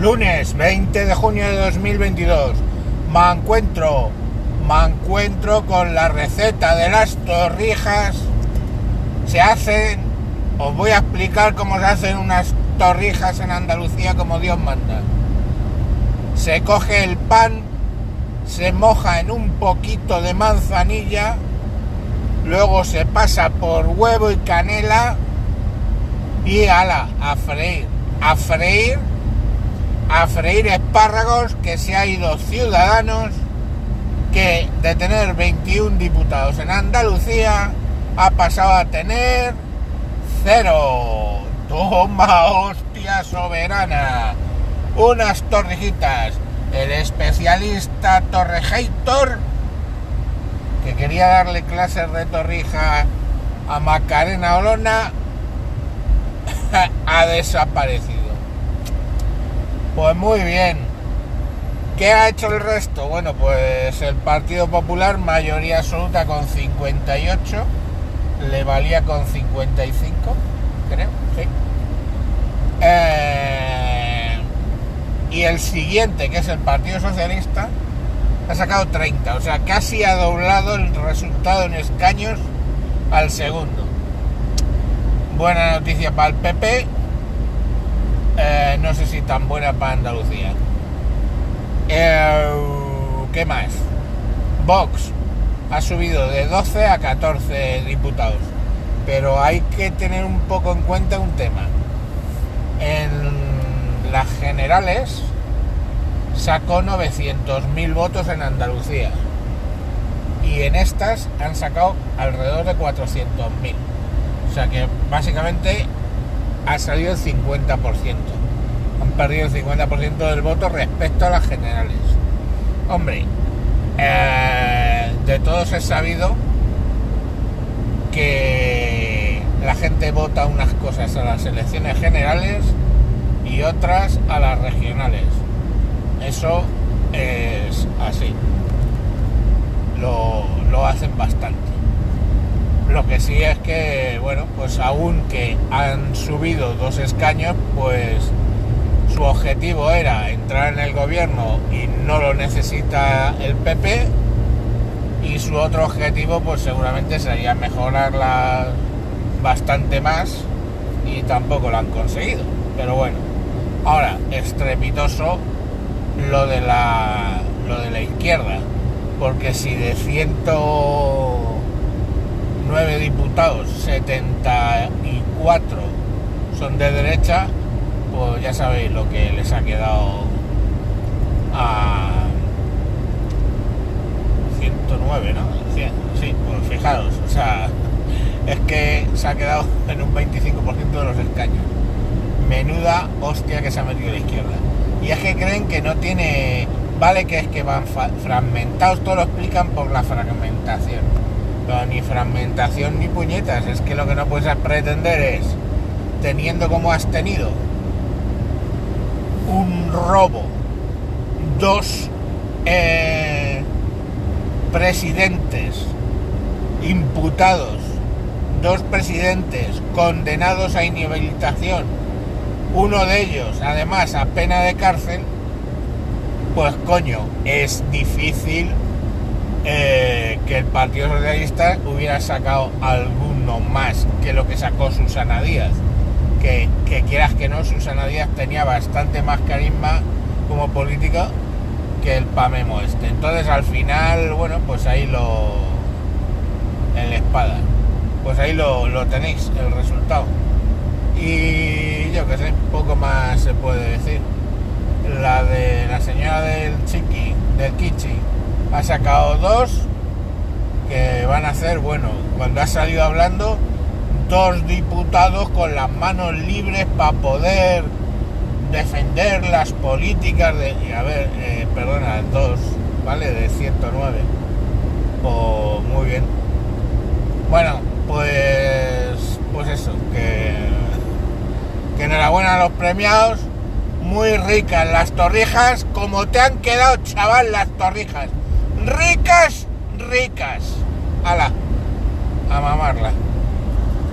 Lunes 20 de junio de 2022. Me encuentro, me encuentro con la receta de las torrijas. Se hacen, os voy a explicar cómo se hacen unas torrijas en Andalucía como Dios manda. Se coge el pan, se moja en un poquito de manzanilla, luego se pasa por huevo y canela y ala, a freír, a freír, a freír espárragos que se ha ido Ciudadanos que de tener 21 diputados en Andalucía ha pasado a tener cero. Toma hostia soberana. Unas torrijitas. El especialista Torrejator que quería darle clases de torrija a Macarena Olona ha desaparecido. Pues muy bien. ¿Qué ha hecho el resto? Bueno, pues el Partido Popular, mayoría absoluta con 58, le valía con 55, creo, sí. Eh, y el siguiente, que es el Partido Socialista, ha sacado 30, o sea, casi ha doblado el resultado en escaños al segundo. Buena noticia para el PP, eh, no sé si tan buena para Andalucía. Eh, ¿Qué más? Vox ha subido de 12 a 14 diputados, pero hay que tener un poco en cuenta un tema. En las generales sacó 900.000 votos en Andalucía y en estas han sacado alrededor de 400.000. O sea que básicamente ha salido el 50%. Han perdido el 50% del voto respecto a las generales. Hombre, eh, de todos es sabido que la gente vota unas cosas a las elecciones generales y otras a las regionales. Eso es así. Lo, lo hacen bastante. Lo que sí es que, bueno, pues aunque han subido dos escaños, pues su objetivo era entrar en el gobierno y no lo necesita el PP y su otro objetivo pues seguramente sería mejorarla bastante más y tampoco lo han conseguido. Pero bueno, ahora estrepitoso lo de la lo de la izquierda, porque si de 109 diputados 74 son de derecha, pues ya sabéis lo que les ha quedado a 109, ¿no? Sí, pues fijaros, o sea, es que se ha quedado en un 25% de los escaños. Menuda hostia que se ha metido la izquierda. Y es que creen que no tiene... Vale que es que van fragmentados, todo lo explican por la fragmentación. Ni fragmentación ni puñetas, es que lo que no puedes pretender es, teniendo como has tenido un robo, dos eh, presidentes imputados, dos presidentes condenados a inhabilitación, uno de ellos además a pena de cárcel, pues coño, es difícil eh, que el Partido Socialista hubiera sacado alguno más que lo que sacó Susana Díaz que, quieras que no, Susana Díaz tenía bastante más carisma como política que el Pamemo este. Entonces al final, bueno, pues ahí lo... en la espada. Pues ahí lo, lo tenéis, el resultado. Y yo que sé, poco más se puede decir. La de la señora del Chiqui, del Kichi, ha sacado dos que van a ser, bueno, cuando ha salido hablando, dos diputados con las manos libres para poder defender las políticas de... A ver, eh, perdona, dos, ¿vale? De 109. Pues muy bien. Bueno, pues, pues eso, que, que enhorabuena a los premiados. Muy ricas las torrijas, como te han quedado, chaval, las torrijas. Ricas, ricas. Ala, a mamarla.